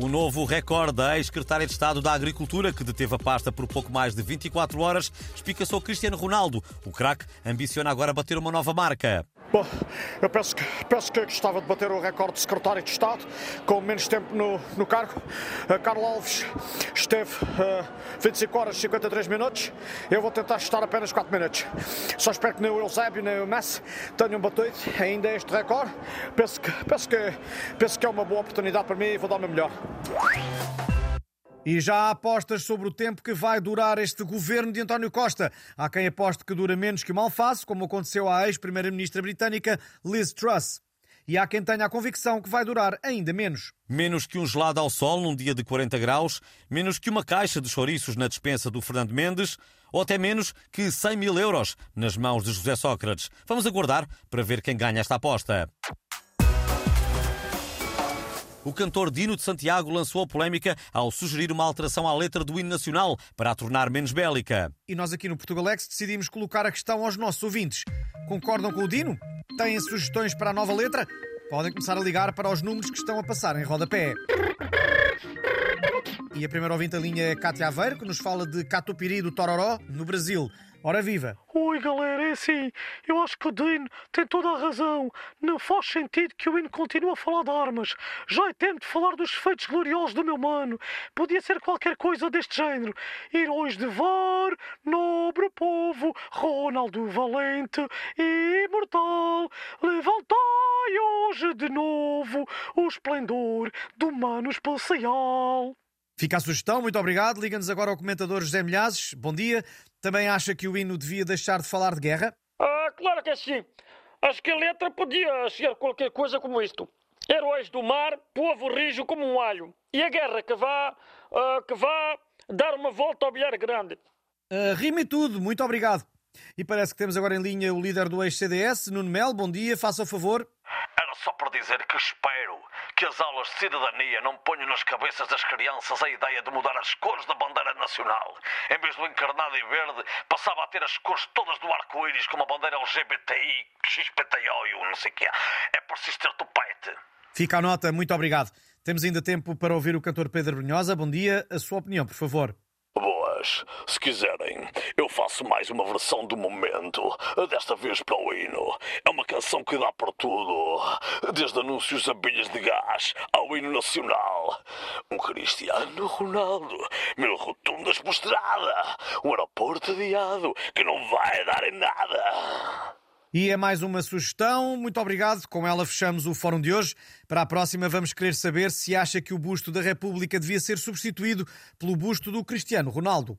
Um novo recorde da ex-secretária de Estado da Agricultura, que deteve a pasta por pouco mais de 24 horas, explicaçou Cristiano Ronaldo. O craque ambiciona agora bater uma nova marca. Bom, eu penso que, penso que gostava de bater o recorde de secretário de Estado com menos tempo no, no cargo. Uh, Carlos Alves esteve uh, 25 horas e 53 minutos. Eu vou tentar estar apenas 4 minutos. Só espero que nem o Eusébio nem o Messi tenham batido ainda este recorde. Penso que, penso, que, penso que é uma boa oportunidade para mim e vou dar o meu melhor. E já há apostas sobre o tempo que vai durar este governo de António Costa. Há quem aposte que dura menos que uma alface, como aconteceu à ex-primeira-ministra britânica Liz Truss. E há quem tenha a convicção que vai durar ainda menos. Menos que um gelado ao sol num dia de 40 graus, menos que uma caixa de chouriços na despensa do Fernando Mendes, ou até menos que 100 mil euros nas mãos de José Sócrates. Vamos aguardar para ver quem ganha esta aposta. O cantor Dino de Santiago lançou a polémica ao sugerir uma alteração à letra do hino nacional para a tornar menos bélica. E nós aqui no Portugalex decidimos colocar a questão aos nossos ouvintes. Concordam com o Dino? Têm sugestões para a nova letra? Podem começar a ligar para os números que estão a passar em rodapé. E a primeira ouvinte da linha é Cátia Aveiro, que nos fala de Catupiri do Tororó, no Brasil. Ora viva! Oi galera, é assim, eu acho que o Dino tem toda a razão. Não faz sentido que o hino continue a falar de armas. Já é tempo de falar dos feitos gloriosos do meu mano. Podia ser qualquer coisa deste género. Heróis de VAR, nobre povo, Ronaldo valente e imortal. Levantai hoje de novo o esplendor do mano espacial. Fica a sugestão, muito obrigado. Liga-nos agora ao comentador José Milhazes. Bom dia. Também acha que o hino devia deixar de falar de guerra? Ah, claro que é sim. Acho que a letra podia ser qualquer coisa como isto. Heróis do mar, povo rijo como um alho. E a guerra que vá, uh, que vá dar uma volta ao bilhar grande. Uh, rime tudo, muito obrigado. E parece que temos agora em linha o líder do ex-CDS, Nuno Mel. Bom dia, faça o favor. Era só por dizer que espero que as aulas de cidadania não ponham nas cabeças das crianças a ideia de mudar as cores da bandeira nacional. Em vez do encarnado em verde, passava a ter as cores todas do arco-íris, como a bandeira LGBTI, XPTO e não sei o que é. É preciso ter tupete. Fica a nota, muito obrigado. Temos ainda tempo para ouvir o cantor Pedro Brunhosa. Bom dia, a sua opinião, por favor. Boas, se quiserem, eu faço mais uma versão do momento, desta vez para o hino. É uma canção que dá para tudo, desde anúncios a bilhas de gás ao hino nacional. Um Cristiano Ronaldo, mil rotundas por um aeroporto adiado que não vai dar em nada. E é mais uma sugestão. Muito obrigado. Com ela fechamos o fórum de hoje. Para a próxima, vamos querer saber se acha que o busto da República devia ser substituído pelo busto do Cristiano Ronaldo.